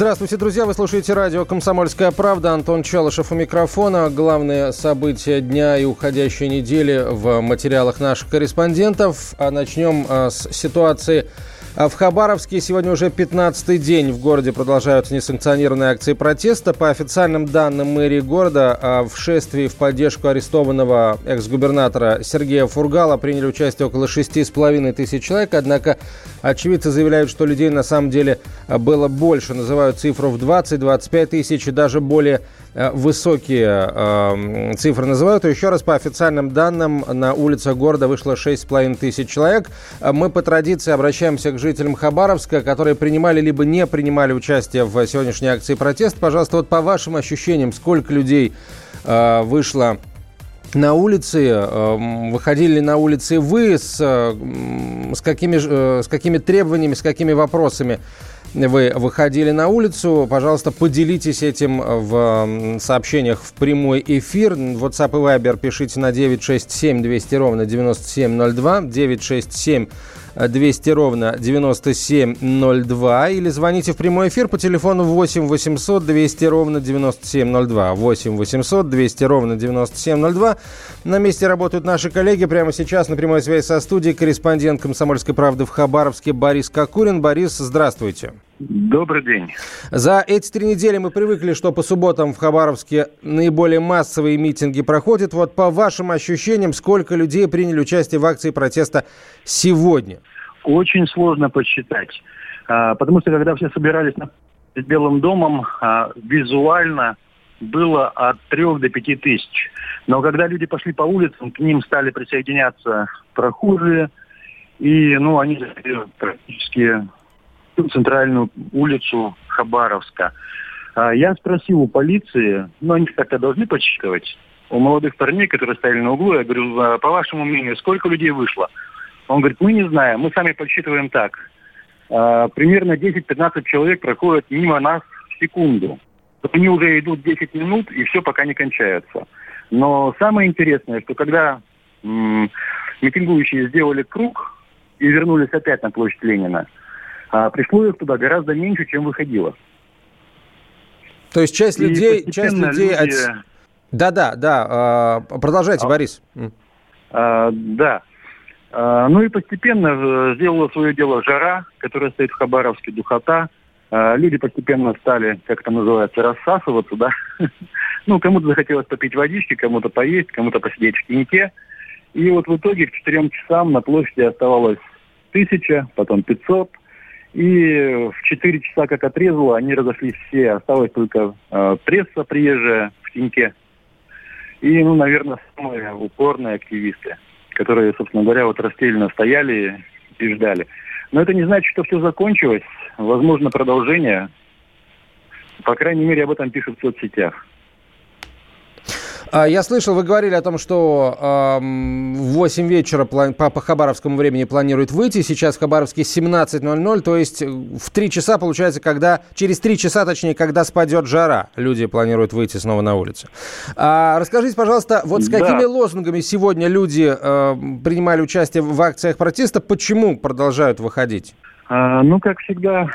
Здравствуйте, друзья. Вы слушаете радио «Комсомольская правда». Антон Челышев у микрофона. Главные события дня и уходящей недели в материалах наших корреспондентов. А начнем а, с ситуации в Хабаровске сегодня уже 15-й день в городе продолжаются несанкционированные акции протеста. По официальным данным мэрии города, а в шествии в поддержку арестованного экс-губернатора Сергея Фургала приняли участие около 6,5 тысяч человек. Однако очевидцы заявляют, что людей на самом деле было больше. Называют цифру в 20-25 тысяч и даже более высокие э, цифры называют. Еще раз, по официальным данным, на улицах города вышло 6,5 тысяч человек. Э, мы по традиции обращаемся к жителям Хабаровска, которые принимали либо не принимали участие в сегодняшней акции протеста. Пожалуйста, вот по вашим ощущениям, сколько людей э, вышло на улице, э, выходили на улицы вы, с, с, какими, с какими требованиями, с какими вопросами вы выходили на улицу. Пожалуйста, поделитесь этим в сообщениях в прямой эфир. WhatsApp и Viber пишите на 967 200 ровно 9702. 967 200 ровно 9702 или звоните в прямой эфир по телефону 8 800 200 ровно 9702. 8 800 200 ровно 9702. На месте работают наши коллеги. Прямо сейчас на прямой связи со студией корреспондент «Комсомольской правды» в Хабаровске Борис Кокурин. Борис, здравствуйте. Добрый день. За эти три недели мы привыкли, что по субботам в Хабаровске наиболее массовые митинги проходят. Вот по вашим ощущениям, сколько людей приняли участие в акции протеста сегодня? Очень сложно посчитать. А, потому что когда все собирались перед Белым домом, а, визуально было от трех до пяти тысяч. Но когда люди пошли по улицам, к ним стали присоединяться прохожие, и ну, они практически центральную улицу Хабаровска. А, я спросил у полиции, ну они как-то должны подсчитывать, у молодых парней, которые стояли на углу, я говорю, «А, по вашему мнению, сколько людей вышло? Он говорит, мы не знаем, мы сами подсчитываем так. А, примерно 10-15 человек проходят мимо нас в секунду. Они уже идут 10 минут, и все пока не кончается. Но самое интересное, что когда м- митингующие сделали круг и вернулись опять на площадь Ленина, а пришло их туда гораздо меньше, чем выходило. То есть часть людей... Часть людей люди... Да-да, да. А, продолжайте, а, Борис. А, да. А, ну и постепенно э, сделала свое дело жара, которая стоит в Хабаровске, духота. А, люди постепенно стали, как это называется, рассасываться, да. Ну, кому-то захотелось попить водички, кому-то поесть, кому-то посидеть в теньке. И вот в итоге к четырем часам на площади оставалось тысяча, потом пятьсот, и в 4 часа, как отрезало, они разошлись все. Осталась только э, пресса приезжая в теньке. И, ну, наверное, самые упорные активисты, которые, собственно говоря, вот расстреляно стояли и ждали. Но это не значит, что все закончилось. Возможно, продолжение. По крайней мере, об этом пишут в соцсетях. А, я слышал, вы говорили о том, что в 8 вечера по, хабаровскому времени планируют выйти. Сейчас в Хабаровске 17.00, то есть в 3 часа, получается, когда через 3 часа, точнее, когда спадет жара, люди планируют выйти снова на улицу. А, расскажите, пожалуйста, вот с какими да. лозунгами сегодня люди э, принимали участие в акциях протеста, почему продолжают выходить? А, ну, как всегда,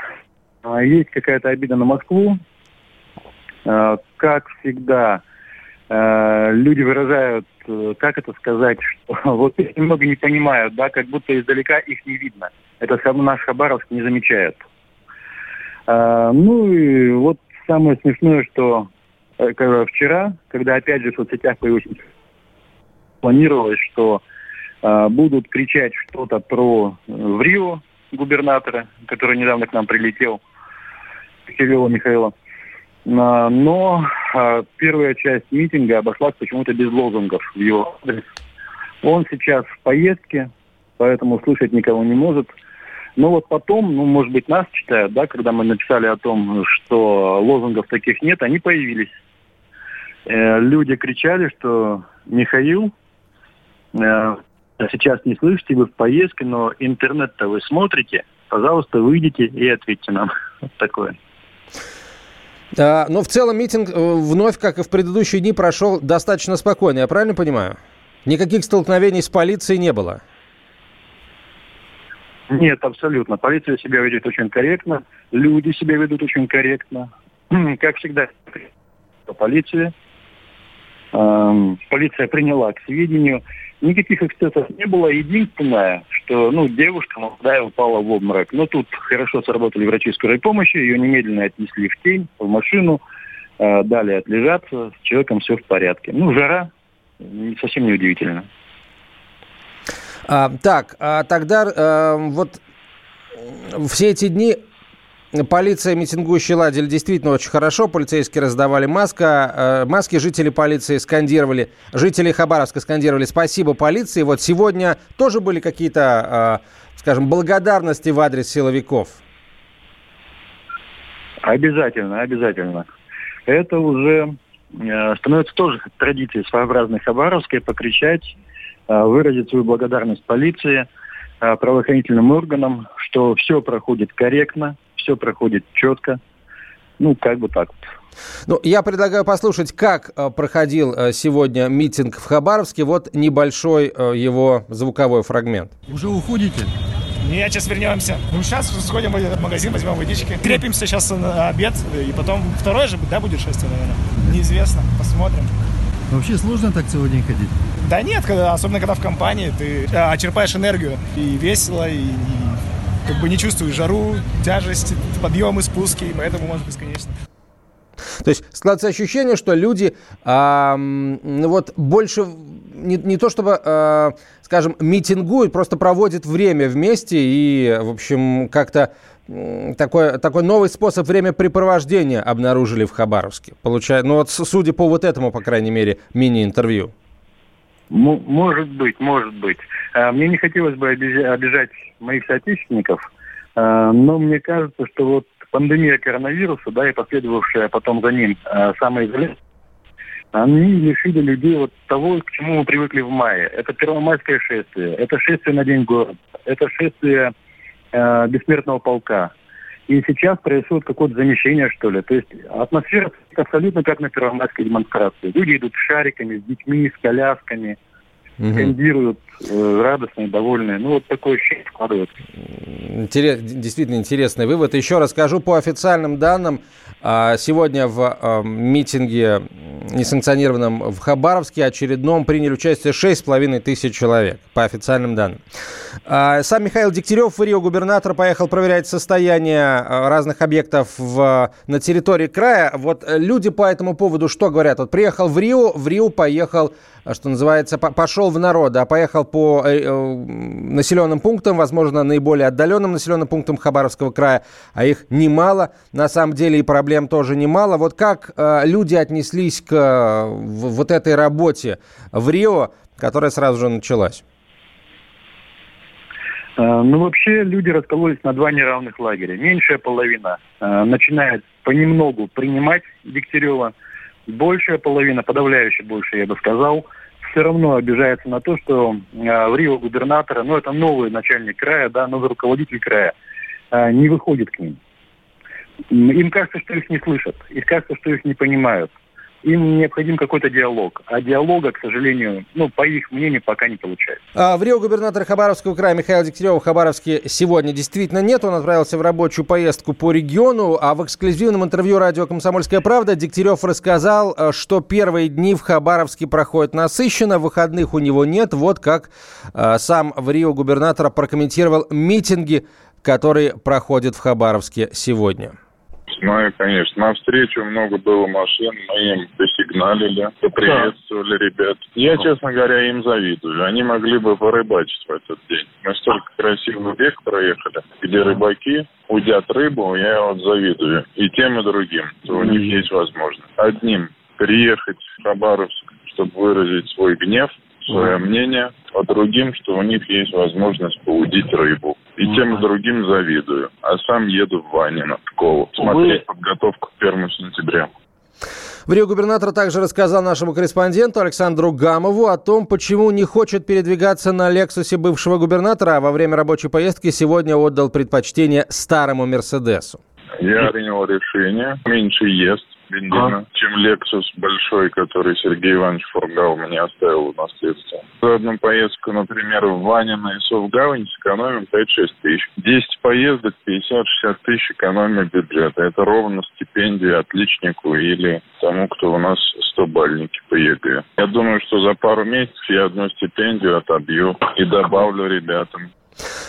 а, есть какая-то обида на Москву. А, как всегда, Э, люди выражают, э, как это сказать, что вот немного не понимают, да, как будто издалека их не видно. Это наш Хабаровск не замечает. Э, ну и вот самое смешное, что вчера, когда опять же в соцсетях появилось, планировалось, что будут кричать что-то про в губернатора, который недавно к нам прилетел, Кирилла Михаила. Но а, первая часть митинга обошлась почему-то без лозунгов в его адрес. Он сейчас в поездке, поэтому слышать никого не может. Но вот потом, ну, может быть, нас читают, да, когда мы написали о том, что лозунгов таких нет, они появились. Э, люди кричали, что Михаил, э, сейчас не слышите, вы в поездке, но интернет-то вы смотрите, пожалуйста, выйдите и ответьте нам. Вот такое. А, но в целом митинг э, вновь, как и в предыдущие дни, прошел достаточно спокойно, я правильно понимаю? Никаких столкновений с полицией не было? Нет, абсолютно. Полиция себя ведет очень корректно, люди себя ведут очень корректно. Как всегда, полиция. Эм, полиция приняла к сведению. Никаких эксцессов не было. Единственное, что ну, девушка молодая упала в обморок. Но тут хорошо сработали врачи скорой помощи. Ее немедленно отнесли в тень, в машину. Э, дали отлежаться. С человеком все в порядке. Ну, жара. Совсем неудивительно. А, так, а тогда а, вот все эти дни Полиция митингующие ладили действительно очень хорошо. Полицейские раздавали маска, э, маски. Жители полиции скандировали, жители Хабаровска скандировали «Спасибо полиции». Вот сегодня тоже были какие-то, э, скажем, благодарности в адрес силовиков? Обязательно, обязательно. Это уже э, становится тоже традицией своеобразной Хабаровской покричать, э, выразить свою благодарность полиции, э, правоохранительным органам, что все проходит корректно, все проходит четко. Ну, как бы так вот. Ну, я предлагаю послушать, как э, проходил э, сегодня митинг в Хабаровске. Вот небольшой э, его звуковой фрагмент. Уже уходите? Нет, сейчас вернемся. Ну, сейчас сходим в этот магазин, возьмем водички. Крепимся сейчас на обед, и потом второе же, да, будет шествие, наверное? Неизвестно, посмотрим. Вообще сложно так целый день ходить? Да нет, когда, особенно когда в компании, ты а, черпаешь энергию. И весело, и, и как бы не чувствую жару, тяжесть, подъемы, спуски, поэтому можно бесконечно. То есть складывается ощущение, что люди ну вот больше не, не то чтобы, а, скажем, митингуют, просто проводят время вместе и, в общем, как-то такой, такой новый способ времяпрепровождения обнаружили в Хабаровске. Получая, ну вот судя по вот этому, по крайней мере, мини-интервью. Может быть, может быть. А, мне не хотелось бы обижать моих соотечественников, а, но мне кажется, что вот пандемия коронавируса, да, и последовавшая потом за ним а, самоизоляция, они лишили людей вот того, к чему мы привыкли в мае. Это первомайское шествие, это шествие на День города, это шествие э, бессмертного полка. И сейчас происходит какое-то замещение, что ли. То есть атмосфера абсолютно как на первомайской демонстрации. Люди идут с шариками, с детьми, с колясками – скандируют, радостные, довольные. Ну, вот такое ощущение складывается. Интерес, действительно интересный вывод. Еще расскажу по официальным данным. А, сегодня в а, митинге несанкционированном в Хабаровске очередном приняли участие 6,5 тысяч человек, по официальным данным. А, сам Михаил Дегтярев, Рио губернатор, поехал проверять состояние разных объектов в, на территории края. Вот люди по этому поводу что говорят? Вот приехал в Рио, в Рио поехал что называется, пошел в народ, а поехал по э, э, населенным пунктам, возможно, наиболее отдаленным населенным пунктам Хабаровского края, а их немало, на самом деле и проблем тоже немало. Вот как э, люди отнеслись к вот этой работе в Рио, которая сразу же началась? Ну, вообще люди раскололись на два неравных лагеря. Меньшая половина начинает понемногу принимать Дегтярева, большая половина, подавляющая больше, я бы сказал, все равно обижается на то, что э, в Рио губернатора, ну это новый начальник края, да, новый руководитель края, э, не выходит к ним. Им кажется, что их не слышат, им кажется, что их не понимают им необходим какой-то диалог. А диалога, к сожалению, ну, по их мнению, пока не получается. А в Рио губернатора Хабаровского края Михаил Дегтярева в Хабаровске сегодня действительно нет. Он отправился в рабочую поездку по региону. А в эксклюзивном интервью радио «Комсомольская правда» Дегтярев рассказал, э, что первые дни в Хабаровске проходят насыщенно, выходных у него нет. Вот как э, сам в Рио губернатора прокомментировал митинги, которые проходят в Хабаровске сегодня. Знаю, конечно. На встречу много было машин, мы им посигналили, поприветствовали ребят. Я, честно говоря, им завидую. Они могли бы порыбачить в этот день. Мы столько красивых век проехали, где рыбаки удят рыбу, я вот завидую. И тем, и другим, что у них есть возможность. Одним приехать в Хабаровск, чтобы выразить свой гнев, свое мнение, а другим, что у них есть возможность поудить рыбу. И тем и другим завидую. А сам еду в Ванино, Пскову, смотреть подготовку к 1 сентября. В Рио губернатор также рассказал нашему корреспонденту Александру Гамову о том, почему не хочет передвигаться на «Лексусе» бывшего губернатора, а во время рабочей поездки сегодня отдал предпочтение старому «Мерседесу». Я принял решение меньше ест бензина, а? чем Lexus большой, который Сергей Иванович Фургал мне оставил в наследство. За одну поездку, например, в Ванино и Совгавань сэкономим 5-6 тысяч. 10 поездок, 50-60 тысяч экономия бюджета. Это ровно стипендия отличнику или тому, кто у нас 100-бальники по ЕГЭ. Я думаю, что за пару месяцев я одну стипендию отобью и добавлю ребятам.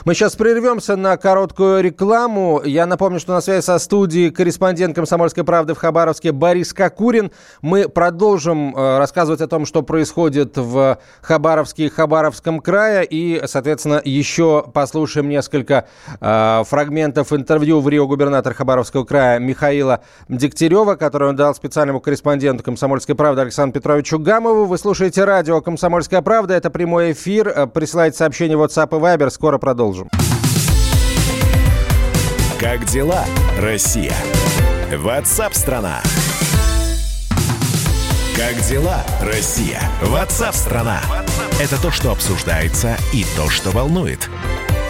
Мы сейчас прервемся на короткую рекламу. Я напомню, что на связи со студией корреспондент «Комсомольской правды» в Хабаровске Борис Кокурин. Мы продолжим э, рассказывать о том, что происходит в Хабаровске и Хабаровском крае. И, соответственно, еще послушаем несколько э, фрагментов интервью в Рио губернатора Хабаровского края Михаила Дегтярева, который он дал специальному корреспонденту «Комсомольской правды» Александру Петровичу Гамову. Вы слушаете радио «Комсомольская правда». Это прямой эфир. Э, присылайте сообщение в WhatsApp и Viber. Скоро Скоро продолжим. Как дела, Россия? Ватсап-страна! Как дела, Россия? Ватсап-страна! Это то, что обсуждается и то, что волнует.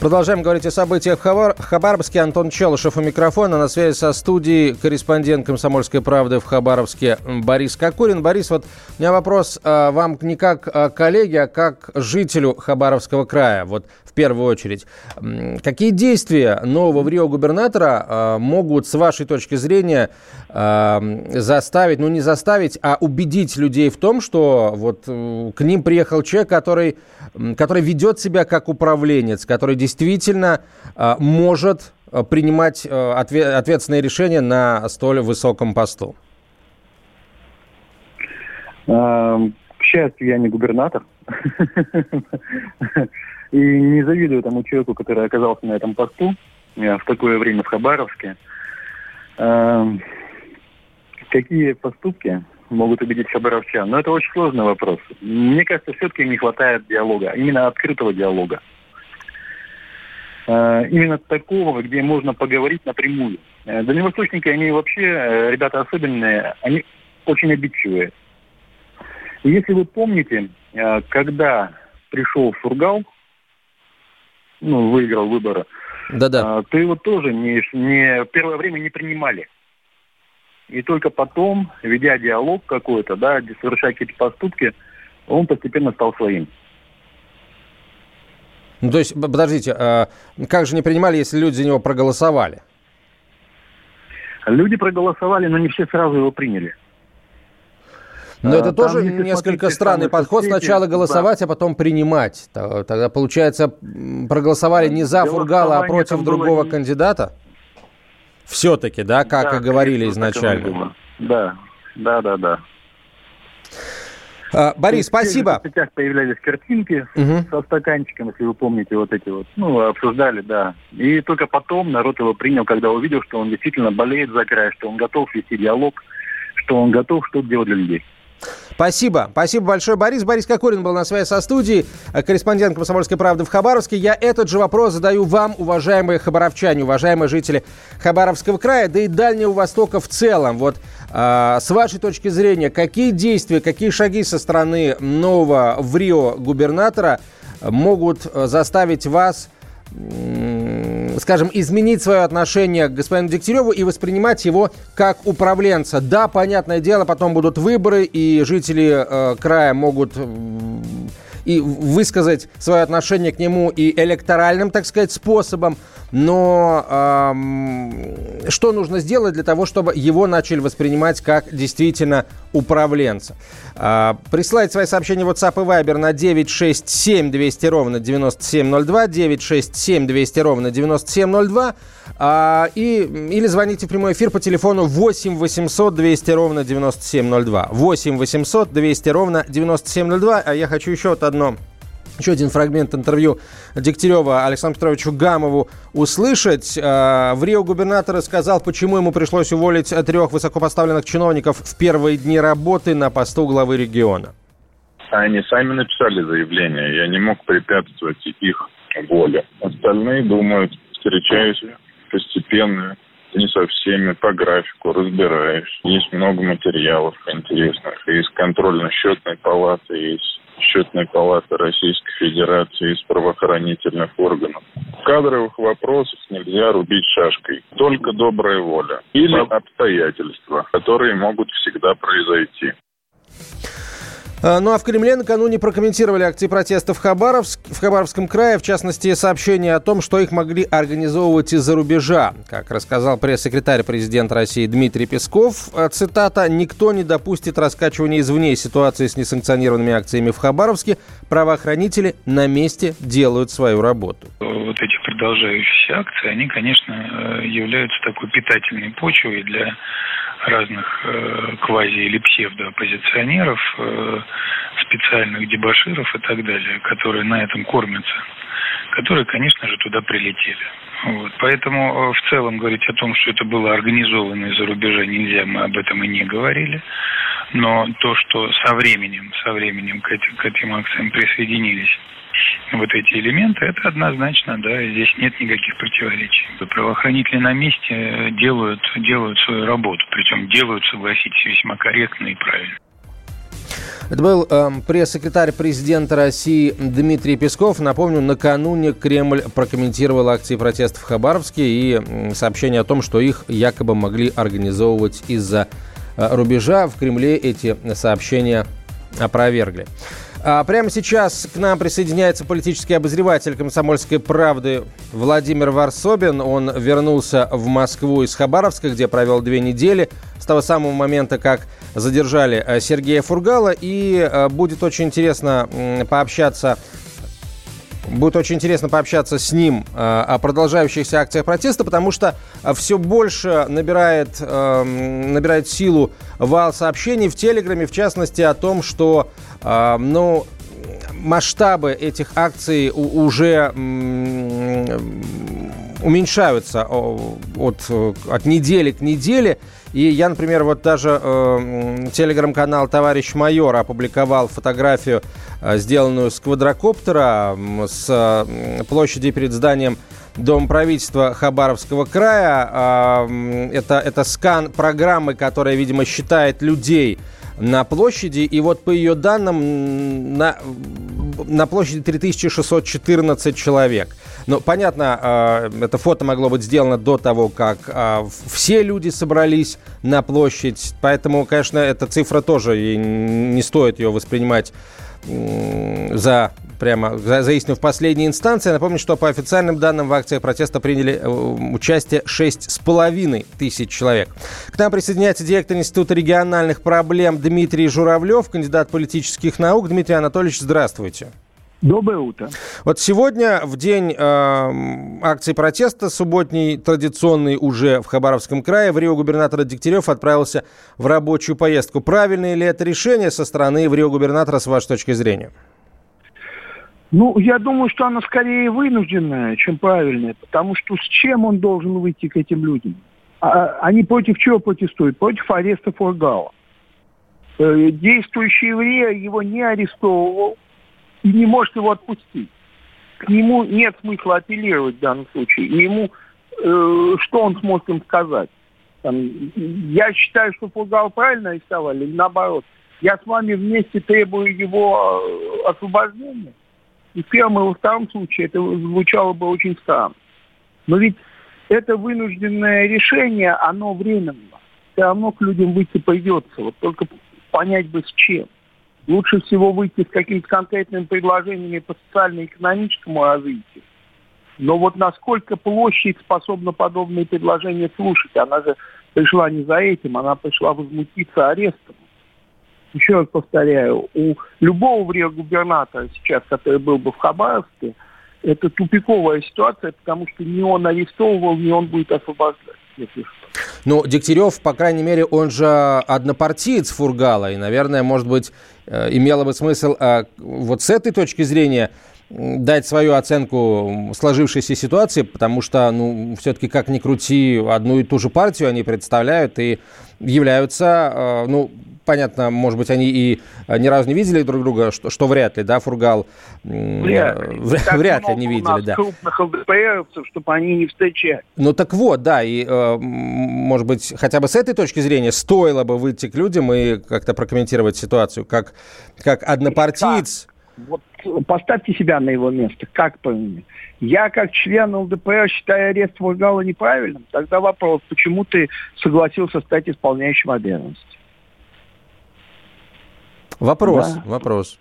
Продолжаем говорить о событиях в Хабар... Хабаровске. Антон Челышев у микрофона. На связи со студией корреспондент «Комсомольской правды» в Хабаровске Борис Кокурин. Борис, вот у меня вопрос а, вам не как а, коллеге, а как жителю Хабаровского края. Вот первую очередь. Какие действия нового Рио губернатора а, могут, с вашей точки зрения, а, заставить, ну не заставить, а убедить людей в том, что вот к ним приехал человек, который, который ведет себя как управленец, который действительно э, может принимать ответственные решения на столь высоком посту? К счастью, я не губернатор. И не завидую тому человеку, который оказался на этом посту в такое время в Хабаровске. Какие поступки могут убедить хабаровчан? Но это очень сложный вопрос. Мне кажется, все-таки не хватает диалога, именно открытого диалога. Э, именно такого, где можно поговорить напрямую. Э, дальневосточники, они вообще, э, ребята особенные, они очень обидчивые. Если вы помните, когда пришел Фургал, ну, выиграл выборы, Да-да. то его тоже не, не, первое время не принимали. И только потом, ведя диалог какой-то, да, совершая какие-то поступки, он постепенно стал своим. Ну, то есть, подождите, а как же не принимали, если люди за него проголосовали? Люди проголосовали, но не все сразу его приняли. Но а, это тоже несколько странный подход. Сети, Сначала голосовать, да. а потом принимать. Тогда, получается, проголосовали не за Фургала, а против другого не... кандидата? Все-таки, да, как да, и говорили изначально. Да, да, да, да. А, Борис, спасибо. В сетях появлялись картинки угу. со стаканчиком, если вы помните, вот эти вот. Ну, обсуждали, да. И только потом народ его принял, когда увидел, что он действительно болеет за край, что он готов вести диалог, что он готов что-то делать для людей. Спасибо. Спасибо большое, Борис. Борис Кокорин был на связи со студией, э, корреспондент «Комсомольской правды» в Хабаровске. Я этот же вопрос задаю вам, уважаемые хабаровчане, уважаемые жители Хабаровского края, да и Дальнего Востока в целом. Вот э, с вашей точки зрения, какие действия, какие шаги со стороны нового в Рио губернатора могут э, заставить вас скажем, изменить свое отношение к господину Дегтяреву и воспринимать его как управленца. Да, понятное дело, потом будут выборы, и жители э, края могут и высказать свое отношение к нему и электоральным, так сказать, способом. но эм, что нужно сделать для того, чтобы его начали воспринимать как действительно управленца? Э, присылайте свои сообщения в WhatsApp и Viber на 967 200 ровно 9702, 967 200 ровно 9702, э, и, или звоните в прямой эфир по телефону 8 800 200 ровно 9702, 8 800 200 ровно 9702, а я хочу еще вот одно еще один фрагмент интервью Дегтярева Александру Петровичу Гамову услышать. Э, в Рио губернатор сказал, почему ему пришлось уволить трех высокопоставленных чиновников в первые дни работы на посту главы региона. Они сами написали заявление, я не мог препятствовать их воле. Остальные думают, встречаюсь постепенно, не со всеми, по графику разбираюсь. Есть много материалов интересных. Из контрольно-счетной палаты, есть счетной палаты Российской Федерации, из правоохранительных органов. В кадровых вопросах нельзя рубить шашкой. Только добрая воля. Или обстоятельства, которые могут всегда произойти. А, ну а в Кремле накануне прокомментировали акции протеста в, Хабаровск, в Хабаровском крае, в частности, сообщение о том, что их могли организовывать из-за рубежа. Как рассказал пресс-секретарь президента России Дмитрий Песков, а, цитата, «Никто не допустит раскачивания извне ситуации с несанкционированными акциями в Хабаровске. Правоохранители на месте делают свою работу». Вот эти продолжающиеся акции, они, конечно, э, являются такой питательной почвой для разных э, квази- или псевдооппозиционеров, э, специальных дебаширов и так далее, которые на этом кормятся, которые, конечно же, туда прилетели. Вот. Поэтому э, в целом говорить о том, что это было организовано из-за рубежа нельзя, мы об этом и не говорили. Но то, что со временем, со временем к этим, к этим акциям присоединились вот эти элементы, это однозначно, да, здесь нет никаких противоречий. Правоохранители на месте делают, делают свою работу, причем делают, согласитесь, весьма корректно и правильно. Это был э, пресс-секретарь президента России Дмитрий Песков. Напомню, накануне Кремль прокомментировал акции протеста в Хабаровске и сообщение о том, что их якобы могли организовывать из-за э, рубежа. В Кремле эти сообщения опровергли. А прямо сейчас к нам присоединяется политический обозреватель «Комсомольской правды» Владимир Варсобин. Он вернулся в Москву из Хабаровска, где провел две недели с того самого момента, как задержали э, Сергея Фургала. И э, будет очень интересно пообщаться Будет очень интересно пообщаться с ним э, о продолжающихся акциях протеста, потому что э, все больше набирает, э, набирает силу вал сообщений в Телеграме, в частности, о том, что э, ну, масштабы этих акций уже уменьшаются от, от недели к неделе. И я, например, вот даже э, телеграм-канал «Товарищ майор» опубликовал фотографию, э, сделанную с квадрокоптера с э, площади перед зданием Дом правительства Хабаровского края. Э, это, это скан программы, которая, видимо, считает людей на площади. И вот по ее данным на, на площади 3614 человек. Ну, понятно, а, это фото могло быть сделано до того, как а, все люди собрались на площадь. Поэтому, конечно, эта цифра тоже не стоит ее воспринимать за прямо за, за истину в последней инстанции. Напомню, что по официальным данным в акциях протеста приняли э, участие 6,5 тысяч человек. К нам присоединяется директор Института региональных проблем Дмитрий Журавлев, кандидат политических наук. Дмитрий Анатольевич, здравствуйте. Доброе утро. Вот сегодня, в день э, акции протеста, субботний, традиционный уже в Хабаровском крае, в Рио губернатор Дегтярев отправился в рабочую поездку. Правильное ли это решение со стороны в Рио губернатора, с вашей точки зрения? Ну, я думаю, что оно скорее вынужденное, чем правильное, потому что с чем он должен выйти к этим людям? А, они против чего протестуют? Против ареста Фургала. Э, действующий еврей его не арестовывал, и не может его отпустить. К нему нет смысла апеллировать в данном случае. И ему э, что он сможет им сказать? Там, я считаю, что Фургал правильно арестовали, или наоборот. Я с вами вместе требую его э, освобождения. И в первом и во втором случае это звучало бы очень странно. Но ведь это вынужденное решение, оно временно. Все равно к людям выйти придется. Вот только понять бы с чем лучше всего выйти с какими-то конкретными предложениями по социально-экономическому развитию. Но вот насколько площадь способна подобные предложения слушать, она же пришла не за этим, она пришла возмутиться арестом. Еще раз повторяю, у любого губернатора сейчас, который был бы в Хабаровске, это тупиковая ситуация, потому что не он арестовывал, не он будет освобождать. Ну, Дегтярев, по крайней мере, он же однопартиец Фургала, и, наверное, может быть, э, имело бы смысл э, вот с этой точки зрения дать свою оценку сложившейся ситуации, потому что, ну, все-таки, как ни крути, одну и ту же партию они представляют и являются, э, ну, понятно, может быть, они и ни разу не видели друг друга, что, что вряд ли, да, Фургал? Вряд ли. вряд ли не видели, да. крупных ЛДПРовцев, чтобы они не встречали. Ну, так вот, да, и, э, может быть, хотя бы с этой точки зрения стоило бы выйти к людям и как-то прокомментировать ситуацию, как, как однопартиец. Вот поставьте себя на его место. Как понимаете? Я как член ЛДПР считаю арест Фургала неправильным. Тогда вопрос, почему ты согласился стать исполняющим обязанности? Вопрос, да. вопрос.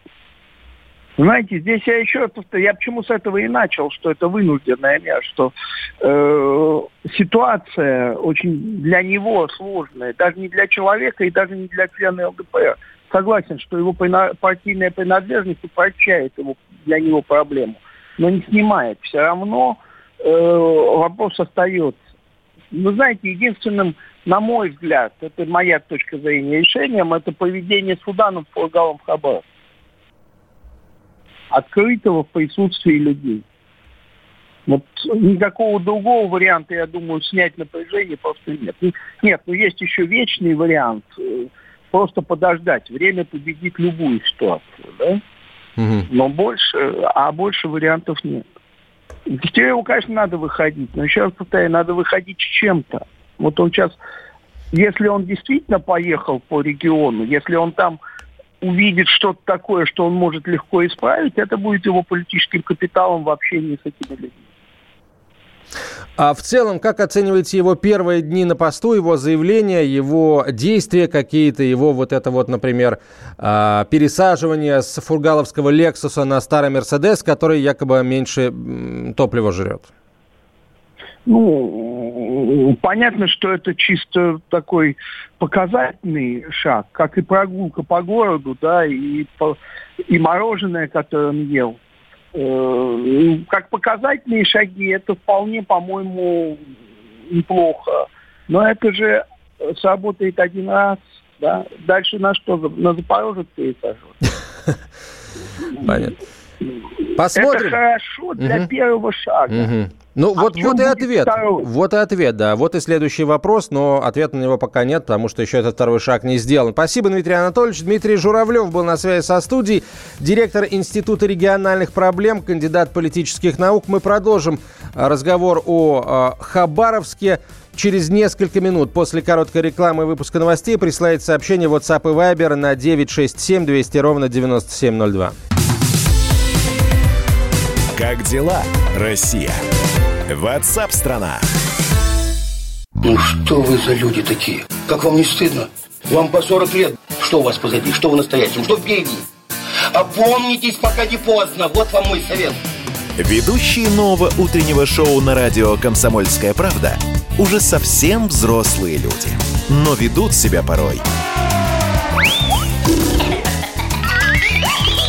Знаете, здесь я еще я почему с этого и начал, что это вынужденная мера, что э, ситуация очень для него сложная, даже не для человека и даже не для члена ЛДПР. Согласен, что его партийная принадлежность упрощает его, для него проблему, но не снимает. Все равно э, вопрос остается. Вы знаете, единственным на мой взгляд, это моя точка зрения, решением это поведение суда над Фургалом Хабаров. Открытого в присутствии людей. Вот никакого другого варианта, я думаю, снять напряжение просто нет. Нет, но есть еще вечный вариант. Э, просто подождать. Время победит любую ситуацию, да? Угу. Но больше, а больше вариантов нет. Дегтяреву, конечно, надо выходить, но еще раз повторяю, надо выходить с чем-то. Вот он сейчас, если он действительно поехал по региону, если он там увидит что-то такое, что он может легко исправить, это будет его политическим капиталом в общении с этими людьми. А в целом, как оцениваете его первые дни на посту, его заявления, его действия какие-то, его вот это вот, например, а, пересаживание с фургаловского Лексуса на старый Мерседес, который якобы меньше топлива жрет? Ну, понятно, что это чисто такой показательный шаг, как и прогулка по городу, да, и, и мороженое, которое он ел. Э, как показательные шаги, это вполне, по-моему, неплохо. Но это же сработает один раз, да. Дальше на что? На Запорожец пересаживать. Понятно. Посмотрим. Это хорошо для угу. первого шага. Угу. Ну, а вот, вот и ответ. Второй? Вот и ответ, да. Вот и следующий вопрос, но ответа на него пока нет, потому что еще этот второй шаг не сделан. Спасибо, Дмитрий Анатольевич. Дмитрий Журавлев был на связи со студией, директор Института региональных проблем, кандидат политических наук. Мы продолжим а, разговор о э, Хабаровске. Через несколько минут после короткой рекламы и выпуска новостей присылайте сообщение WhatsApp и Viber на 967 200 ровно 9702. Как дела, Россия? Ватсап-страна! Ну что вы за люди такие? Как вам не стыдно? Вам по 40 лет. Что у вас позади? Что вы настоящем? Что впереди? Опомнитесь, пока не поздно. Вот вам мой совет. Ведущие нового утреннего шоу на радио «Комсомольская правда» уже совсем взрослые люди. Но ведут себя порой.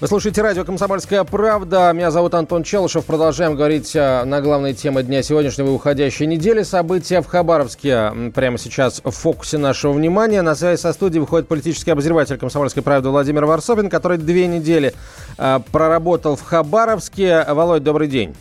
Вы слушаете радио «Комсомольская правда». Меня зовут Антон Челышев. Продолжаем говорить э, на главные темы дня сегодняшнего и уходящей недели. События в Хабаровске прямо сейчас в фокусе нашего внимания. На связи со студией выходит политический обозреватель «Комсомольской правды» Владимир Варсобин, который две недели э, проработал в Хабаровске. Володь, добрый день.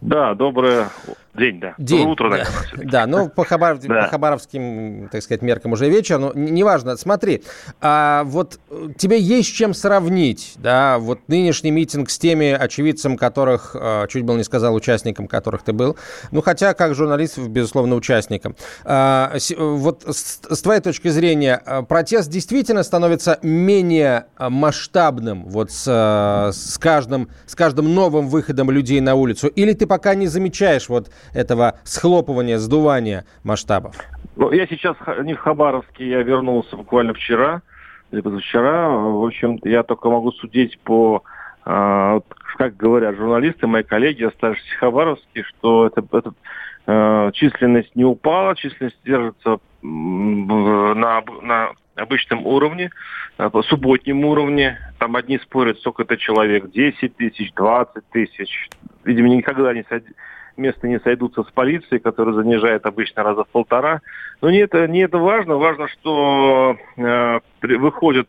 Да, доброе День, да. День. Утро, да. наверное. Да, ну, по, Хабар... Да. по хабаровским, так сказать, меркам уже вечер, но неважно. Смотри, а вот э, тебе есть чем сравнить, да, вот нынешний митинг с теми очевидцем, которых, э, чуть было не сказал, участником которых ты был, ну, хотя как журналист, безусловно, участником. А, с- вот с, с твоей точки зрения, э, протест действительно становится менее э, масштабным вот с, э, с, каждым, с каждым новым выходом людей на улицу? Или ты пока не замечаешь вот этого схлопывания, сдувания масштабов? Ну, я сейчас не в Хабаровске, я вернулся буквально вчера или позавчера. В общем, я только могу судить по, а, вот как говорят журналисты, мои коллеги, оставшиеся в Хабаровске, что это, это, э, численность не упала, численность держится на, на обычном уровне, э, по субботнем уровне. Там одни спорят, сколько это человек, 10 тысяч, 20 тысяч. Видимо, никогда не место не сойдутся с полицией, которая занижает обычно раза в полтора. Но не это, не это важно. Важно, что э, выходит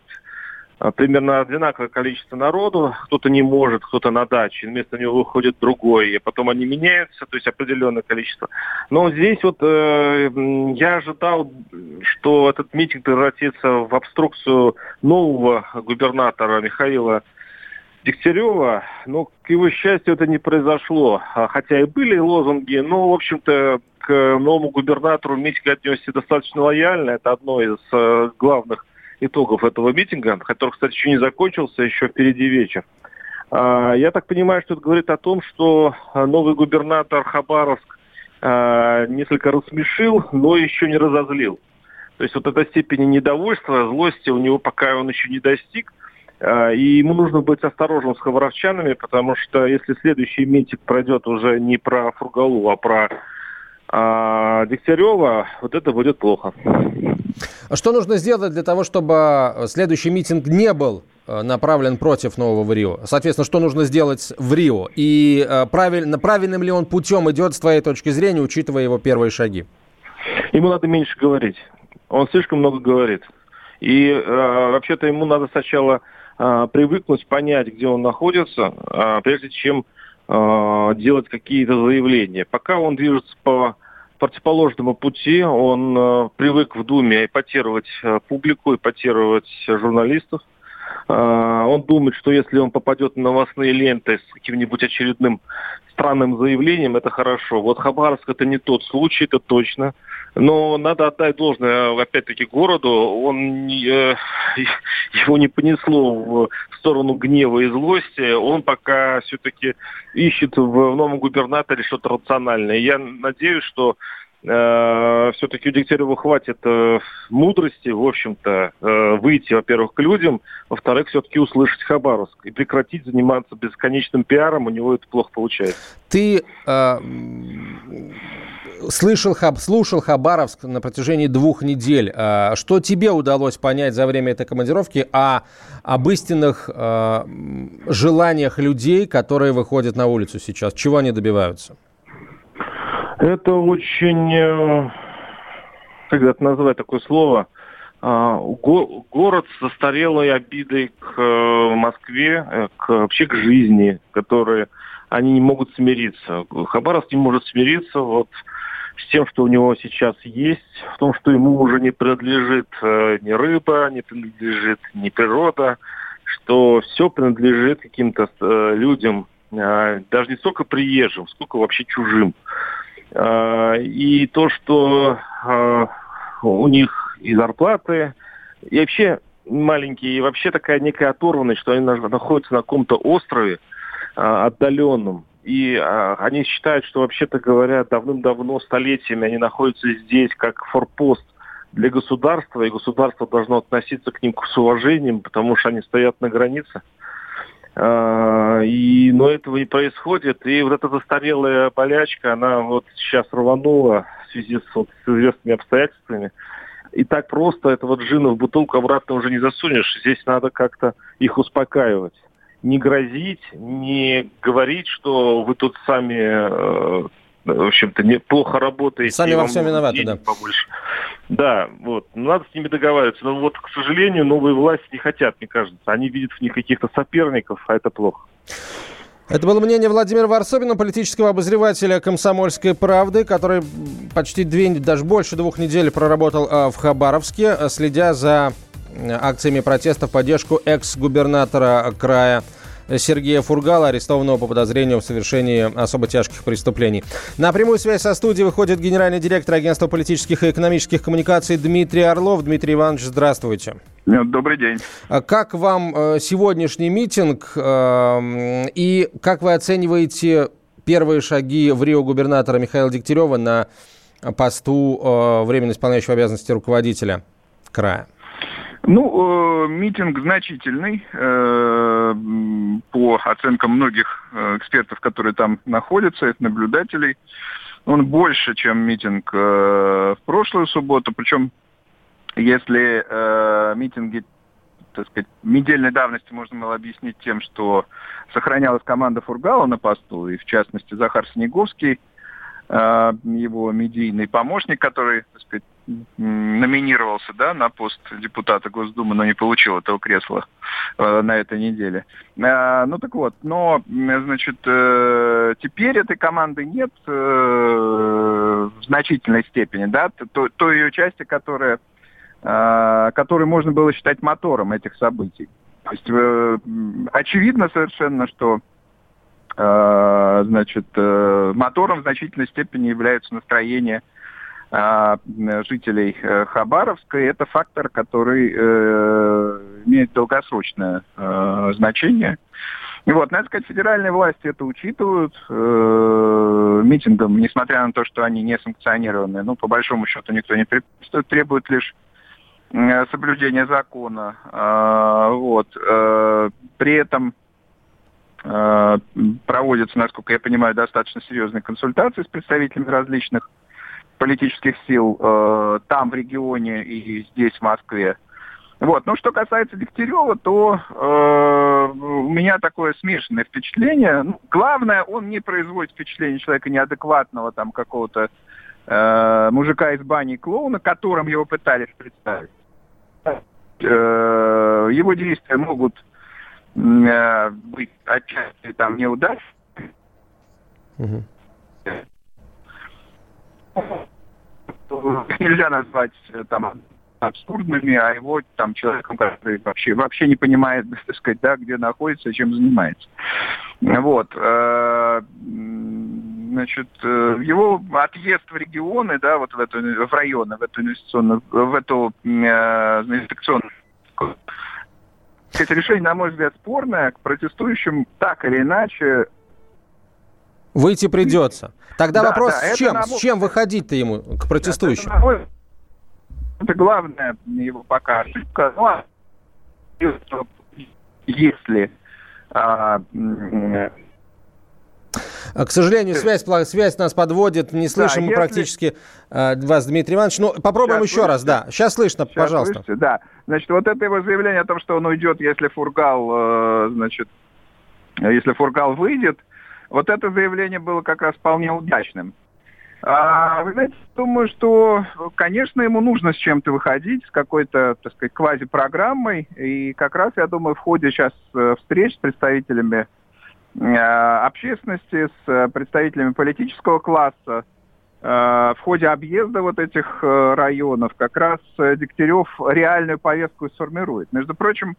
э, примерно одинаковое количество народу. Кто-то не может, кто-то на даче. Вместо него выходит другой. И потом они меняются, то есть определенное количество. Но здесь вот э, я ожидал, что этот митинг превратится в обструкцию нового губернатора Михаила Дегтярева, но, к его счастью, это не произошло. А, Хотя и были лозунги, но, в общем-то, к новому губернатору митинг отнесся достаточно лояльно. Это одно из э, главных итогов этого митинга, который, кстати, еще не закончился, еще впереди вечер. А, Я так понимаю, что это говорит о том, что а, новый губернатор Хабаровск а, несколько рассмешил, но еще не разозлил. То есть вот эта степень недовольства, злости у него пока он еще не достиг. А, И ему нужно быть осторожным с хабаровчанами, потому что если следующий митинг пройдет уже не про Фургалу, а про а, Дегтярева, вот это будет плохо. А Что нужно сделать для того, чтобы следующий митинг не был э, направлен против нового в Рио? Соответственно, что нужно сделать в Рио? И э, правиль- правильным ли он путем идет, с твоей точки зрения, учитывая его первые шаги? Ему надо меньше говорить. Он слишком много говорит. И э, вообще-то ему надо сначала привыкнуть, понять, где он находится, э, прежде чем э, делать какие-то заявления. Пока он движется по противоположному пути, он привык в Думе эпатировать публику, эпатировать журналистов. Э, он думает, что если он попадет на новостные ленты с каким-нибудь очередным странным заявлением, это хорошо. Вот Хабаровск это не тот случай, это точно. Но надо отдать должное, опять-таки, городу. Он э, его не понесло в сторону гнева и злости. Он пока все-таки ищет в новом губернаторе что-то рациональное. Я надеюсь, что э, все-таки у Дегтярева хватит э, мудрости, в общем-то, э, выйти, во-первых, к людям, во-вторых, все-таки услышать Хабаровск и прекратить заниматься бесконечным пиаром, у него это плохо получается. Ты э, слышал, хаб, слушал Хабаровск на протяжении двух недель. Э, что тебе удалось понять за время этой командировки о, об истинных э, желаниях людей, которые выходят на улицу сейчас? Чего они добиваются? Это очень, э, как это назвать такое слово, а, го- город с застарелой обидой к э, Москве, э, к, вообще к жизни, которые они не могут смириться. Хабаровск не может смириться вот с тем, что у него сейчас есть, в том, что ему уже не принадлежит ни рыба, не принадлежит ни природа, что все принадлежит каким-то людям, даже не столько приезжим, сколько вообще чужим. А, И то, что а, у них и зарплаты, и вообще маленькие, и вообще такая некая оторванность, что они на- находятся на каком-то острове а, отдаленном. И они считают, что вообще-то говоря, давным-давно, столетиями они находятся здесь как форпост для государства, и государство должно относиться к ним с уважением, потому что они стоят на границе. А, И, но этого не происходит. И вот эта застарелая болячка, она вот сейчас рванула в связи с, вот, с известными обстоятельствами. И так просто этого джина в бутылку обратно уже не засунешь. Здесь надо как-то их успокаивать. Не грозить, не говорить, что вы тут сами, э, в общем-то, не, плохо работаете. Сами во всем виноваты, да. побольше. Да, вот. Ну, Надо с ними договариваться. Но вот, к сожалению, новые власти не хотят, мне кажется. Они видят в них каких-то соперников, а это плохо. Это было мнение Владимира Варсобина, политического обозревателя «Комсомольской правды», который почти две, даже больше двух недель проработал а, в Хабаровске, следя за акциями протеста в поддержку экс-губернатора края Сергея Фургала, арестованного по подозрению в совершении особо тяжких преступлений. На прямую связь со студией выходит генеральный директор Агентства политических и экономических коммуникаций Дмитрий Орлов. Дмитрий Иванович, здравствуйте. Добрый день. А как вам э, сегодняшний митинг э, и как вы оцениваете первые шаги в Рио губернатора Михаила Дегтярева на посту э, временно исполняющего обязанности руководителя края? Ну, э, митинг значительный э, по оценкам многих э, экспертов, которые там находятся, наблюдателей. Он больше, чем митинг э, в прошлую субботу. Причем, если э, митинги так сказать, недельной давности можно было объяснить тем, что сохранялась команда Фургала на посту, и в частности Захар Снеговский, его медийный помощник, который, так сказать, номинировался да, на пост депутата Госдумы, но не получил этого кресла э, на этой неделе. Э, ну так вот, но, значит, э, теперь этой команды нет э, в значительной степени, да, той, той ее части, которая, э, которую можно было считать мотором этих событий. То есть э, очевидно совершенно, что э, значит, э, мотором в значительной степени является настроение а, жителей э, Хабаровска. И это фактор, который э, имеет долгосрочное э, значение. И вот, надо сказать, федеральные власти это учитывают э, митингом, несмотря на то, что они не санкционированы. Ну, по большому счету, никто не требует, лишь э, соблюдения закона. Э, вот. Э, при этом э, проводятся, насколько я понимаю, достаточно серьезные консультации с представителями различных политических сил э, там, в регионе, и здесь, в Москве. Вот. Ну, что касается Дегтярева, то э, у меня такое смешанное впечатление. Ну, главное, он не производит впечатление человека неадекватного, там, какого-то э, мужика из бани клоуна, которым его пытались представить. Э, его действия могут э, быть отчасти там неудачными. Угу нельзя назвать э, там абсурдными, а его там человеком, который вообще, вообще не понимает, так сказать, да, где находится, чем занимается. Вот. Э, значит, э, его отъезд в регионы, да, вот в эту, в районы, в эту инвестиционную, в эту э, инспекционную это решение, на мой взгляд, спорное. К протестующим так или иначе Выйти придется. Тогда да, вопрос, да, с чем? Нам... С чем выходить-то ему к протестующим? Это, это главное его пока ошибка. Ну, а если а, к сожалению, связь, связь нас подводит, не слышим да, мы если... практически э, вас, Дмитрий Иванович. Ну, попробуем Сейчас еще слышите? раз, да. Сейчас слышно, Сейчас пожалуйста. Слышите? Да, значит, вот это его заявление о том, что он уйдет, если Фургал, э, значит, если Фургал выйдет, вот это заявление было как раз вполне удачным. А, вы знаете, думаю, что, конечно, ему нужно с чем-то выходить, с какой-то, так сказать, квази-программой. И как раз, я думаю, в ходе сейчас э, встреч с представителями общественности, с э, представителями политического класса, в ходе объезда вот этих районов как раз Дегтярев реальную повестку сформирует. Между прочим,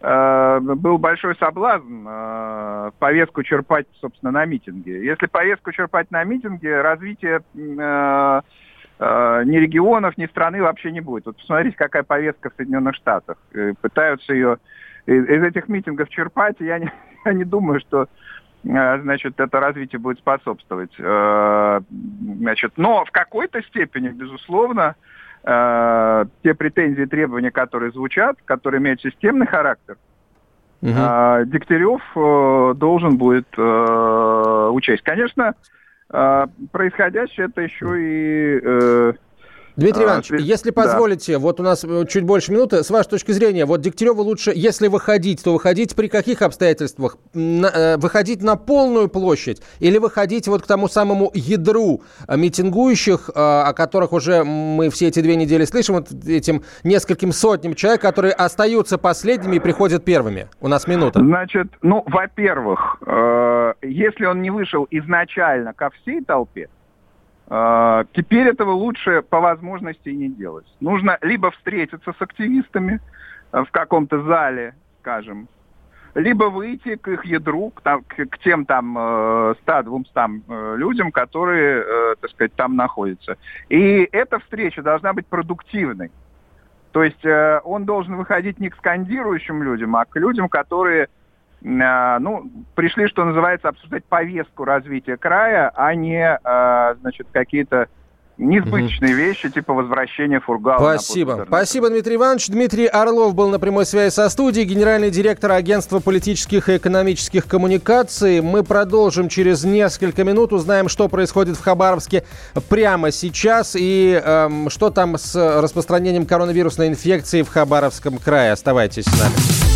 Э, был большой соблазн э, повестку черпать, собственно, на митинге. Если повестку черпать на митинге, развития э, э, ни регионов, ни страны вообще не будет. Вот посмотрите, какая повестка в Соединенных Штатах. Э, пытаются ее из, из этих митингов черпать, я не, я не думаю, что э, значит, это развитие будет способствовать. Значит, но в какой-то степени, безусловно, э, те претензии и требования, которые звучат, которые имеют системный характер, угу. э, Дегтярев э, должен будет э, учесть. Конечно, э, происходящее это еще и э, Дмитрий а, Иванович, а, если позволите, да. вот у нас э, чуть больше минуты, с вашей точки зрения, вот Дегтяреву лучше, если выходить, то выходить при каких обстоятельствах? На, э, выходить на полную площадь или выходить вот к тому самому ядру э, митингующих, о которых уже мы все эти две недели слышим, вот этим нескольким сотням человек, которые остаются последними и приходят первыми? У нас минута. Значит, ну, во-первых, э, если он не вышел изначально ко всей толпе, теперь этого лучше по возможности не делать. Нужно либо встретиться с активистами э, в каком-то зале, скажем, либо выйти к их ядру, к, там, к, тем там э, 100-200 э, людям, которые, э, так сказать, там находятся. И эта встреча должна быть продуктивной. То есть э, он должен выходить не к скандирующим людям, а к людям, которые Э, ну, пришли, что называется, обсуждать повестку развития края, а не, э, значит, какие-то несбыточные угу. вещи, типа возвращения фургала. Спасибо. Спасибо, Дмитрий Иванович. Дмитрий Орлов был на прямой связи со студией, генеральный директор Агентства политических и экономических коммуникаций. Мы продолжим через несколько минут, узнаем, что происходит в Хабаровске прямо сейчас и эм, что там с распространением коронавирусной инфекции в Хабаровском крае. Оставайтесь с нами.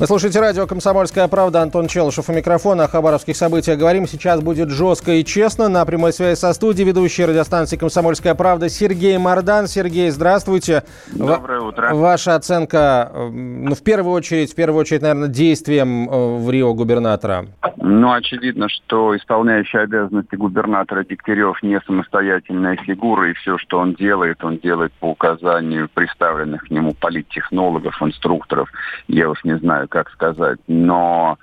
Вы слушаете радио «Комсомольская правда». Антон Челышев у микрофона. О хабаровских событиях говорим. Сейчас будет жестко и честно. На прямой связи со студией ведущий радиостанции «Комсомольская правда» Сергей Мордан. Сергей, здравствуйте. Доброе утро. Ваша оценка, ну, в первую очередь, в первую очередь, наверное, действием э, в Рио губернатора. Ну, очевидно, что исполняющий обязанности губернатора Дегтярев не самостоятельная фигура, и все, что он делает, он делает по указанию представленных к нему политтехнологов, инструкторов. Я уж не знаю, как сказать, но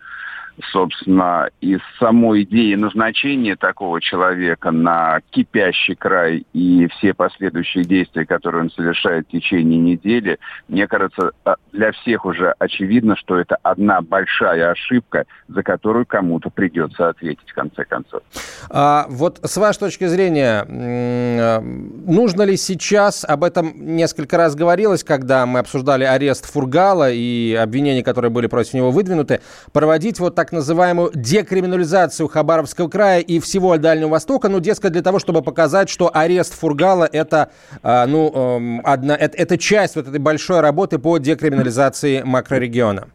собственно, из самой идеи назначения такого человека на кипящий край и все последующие действия, которые он совершает в течение недели, мне кажется, а, для всех уже очевидно, что это одна большая ошибка, за которую кому-то придется ответить в конце концов. А, вот с вашей точки зрения, нужно ли сейчас, об этом несколько раз говорилось, когда мы обсуждали арест Фургала и обвинения, которые были против него выдвинуты, проводить вот так так называемую декриминализацию Хабаровского края и всего Дальнего Востока, ну, дескать, для того, чтобы показать, что арест Фургала это, э, ну, э, одна, это, это часть вот этой большой работы по декриминализации макрорегиона.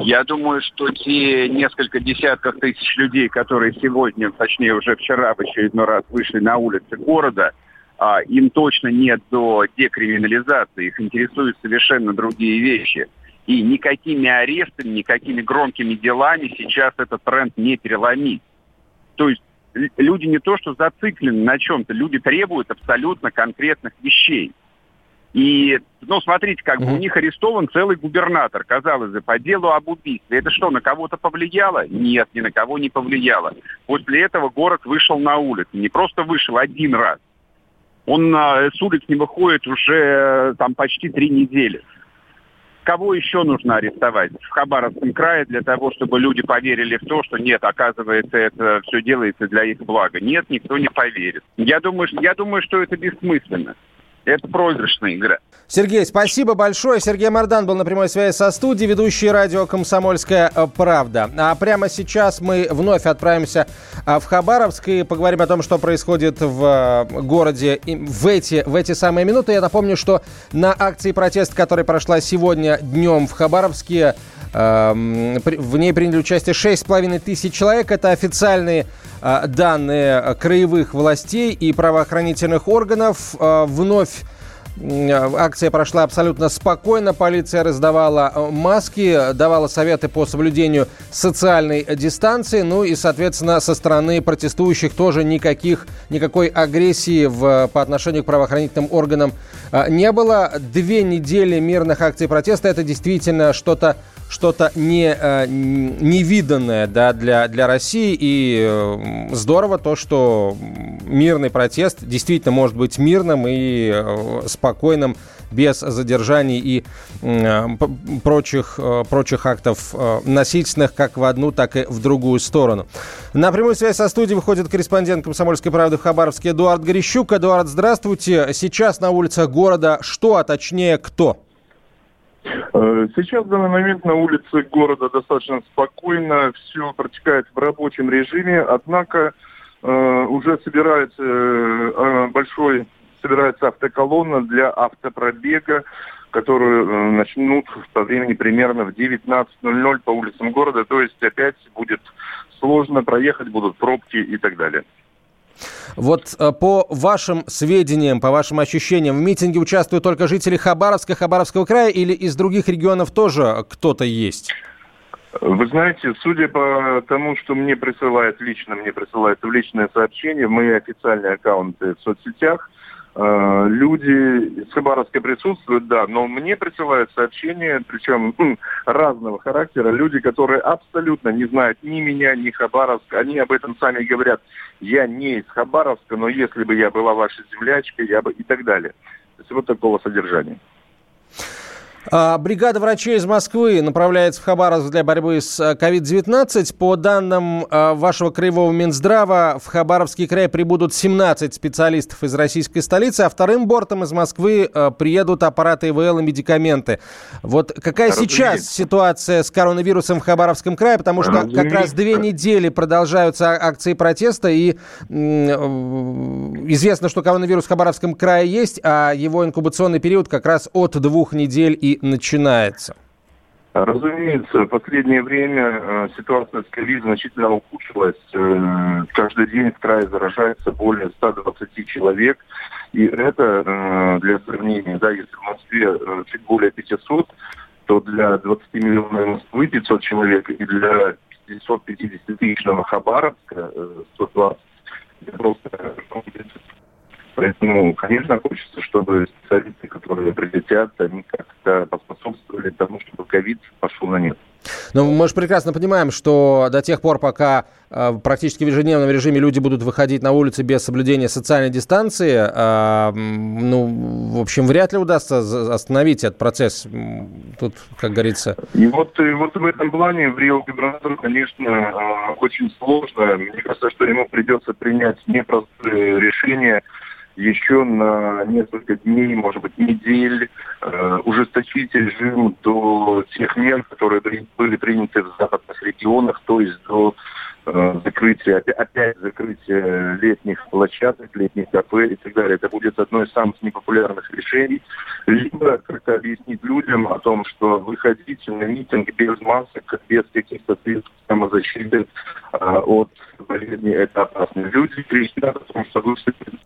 Я думаю, что те несколько десятков тысяч людей, которые сегодня, точнее уже вчера в очередной раз вышли на улицы города, а, им точно нет до декриминализации, их интересуют совершенно другие вещи. И никакими арестами, никакими громкими делами сейчас этот тренд не переломить. То есть люди не то что зациклены на чем-то, люди требуют абсолютно конкретных вещей. И, ну, смотрите, как бы у них арестован целый губернатор, казалось бы, по делу об убийстве. Это что, на кого-то повлияло? Нет, ни на кого не повлияло. После этого город вышел на улицу. Не просто вышел один раз. Он а, с улиц не выходит уже там почти три недели. Кого еще нужно арестовать в Хабаровском крае для того, чтобы люди поверили в то, что нет, оказывается, это все делается для их блага? Нет, никто не поверит. Я думаю, я думаю что это бессмысленно. Это проигрышная игра. Сергей, спасибо большое. Сергей Мардан был на прямой связи со студией, ведущий радио «Комсомольская правда». А прямо сейчас мы вновь отправимся а, в Хабаровск и поговорим о том, что происходит в а, городе в эти, в эти самые минуты. Я напомню, что на акции протеста, которая прошла сегодня днем в Хабаровске, в ней приняли участие 6,5 тысяч человек. Это официальные а, данные краевых властей и правоохранительных органов. А, вновь Акция прошла абсолютно спокойно. Полиция раздавала э, маски, давала советы по соблюдению социальной дистанции. Ну и, соответственно, со стороны протестующих тоже никаких, никакой агрессии в, по отношению к правоохранительным органам э, не было. Две недели мирных акций протеста – это действительно что-то что-то не, э, невиданное да, для, для России. И э, здорово то, что мирный протест действительно может быть мирным и э, спокойным без задержаний и прочих, прочих актов насильственных как в одну, так и в другую сторону. На прямую связь со студией выходит корреспондент «Комсомольской правды» в Хабаровске Эдуард Горещук. Эдуард, здравствуйте. Сейчас на улицах города что, а точнее кто? Э, сейчас в данный момент на улице города достаточно спокойно, все протекает в рабочем режиме, однако э, уже собирается э, большой собирается автоколонна для автопробега, которую начнут по времени примерно в 19.00 по улицам города, то есть опять будет сложно проехать, будут пробки и так далее. Вот э, по вашим сведениям, по вашим ощущениям, в митинге участвуют только жители Хабаровска, Хабаровского края или из других регионов тоже кто-то есть? Вы знаете, судя по тому, что мне присылают лично, мне присылают в личное сообщение, мои официальные аккаунты в соцсетях, люди из Хабаровска присутствуют, да, но мне присылают сообщения, причем м, разного характера, люди, которые абсолютно не знают ни меня, ни Хабаровска, они об этом сами говорят, я не из Хабаровска, но если бы я была вашей землячкой, я бы и так далее. То есть вот такого содержания. А, бригада врачей из Москвы направляется в Хабаровск для борьбы с COVID-19. Э, По данным а, вашего краевого Минздрава, в Хабаровский край прибудут 17 специалистов из российской столицы, а вторым бортом из Москвы а, приедут аппараты ИВЛ и медикаменты. Вот какая Разумеется. сейчас ситуация с коронавирусом в Хабаровском крае? Потому что Разумеется. как раз две недели продолжаются акции протеста, и известно, что коронавирус в Хабаровском крае есть, а его инкубационный период как раз от двух недель и начинается? Разумеется, в последнее время э, ситуация с ковид значительно ухудшилась. Э, каждый день в крае заражается более 120 человек. И это, э, для сравнения, да, если в Москве чуть более 500, то для 20 миллионов Москвы 500 человек и для 550 тысячного Хабаровска 120. Э, это просто Поэтому, конечно, хочется, чтобы специалисты, которые прилетят, они как-то поспособствовали тому, чтобы ковид пошел на нет. Но мы же прекрасно понимаем, что до тех пор, пока э, практически в ежедневном режиме люди будут выходить на улицы без соблюдения социальной дистанции, э, ну, в общем, вряд ли удастся остановить этот процесс. Тут, как говорится... И вот, и вот в этом плане в Рио губернатору, конечно, э, очень сложно. Мне кажется, что ему придется принять непростые решения, еще на несколько дней, может быть, недель э, ужесточить режим до тех мер, которые были приняты в западных регионах, то есть до э, закрытия, опять закрытия летних площадок, летних кафе и так далее. Это будет одно из самых непопулярных решений. Либо как-то объяснить людям о том, что выходить на митинг без масок, без каких-то средств самозащиты э, от болезни, это опасно. Люди кричат о том, что выступить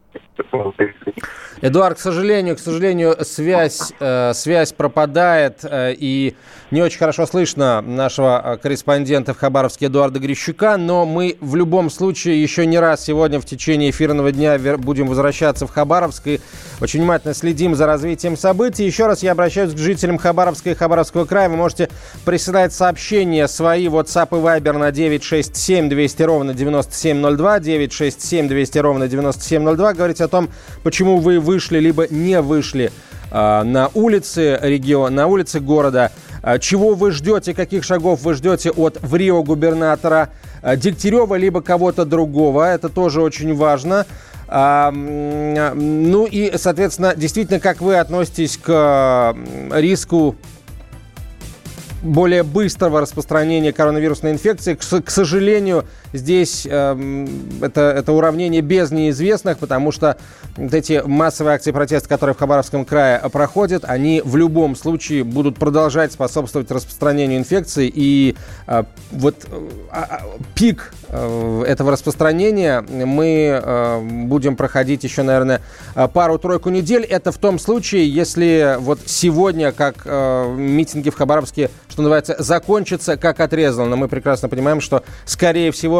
Эдуард, к сожалению, к сожалению, связь, э, связь пропадает, э, и не очень хорошо слышно нашего э, корреспондента в Хабаровске Эдуарда Грищука, но мы в любом случае еще не раз сегодня в течение эфирного дня будем возвращаться в Хабаровск и очень внимательно следим за развитием событий. Еще раз я обращаюсь к жителям Хабаровска и Хабаровского края. Вы можете присылать сообщения свои WhatsApp и Viber на 967 200 ровно 9702, 967 200 ровно 9702. Говорить о том, почему вы вышли либо не вышли на улицы региона, на улицы города. Э, чего вы ждете, каких шагов вы ждете от в Рио губернатора э, Дегтярева, либо кого-то другого. Это тоже очень важно. А, ну и, соответственно, действительно, как вы относитесь к риску более быстрого распространения коронавирусной инфекции. К, к сожалению, здесь э, это, это уравнение без неизвестных, потому что вот эти массовые акции протеста, которые в Хабаровском крае проходят, они в любом случае будут продолжать способствовать распространению инфекции. И э, вот э, пик э, этого распространения мы э, будем проходить еще, наверное, пару-тройку недель. Это в том случае, если вот сегодня, как э, митинги в Хабаровске что называется, закончится как отрезал. Но мы прекрасно понимаем, что, скорее всего,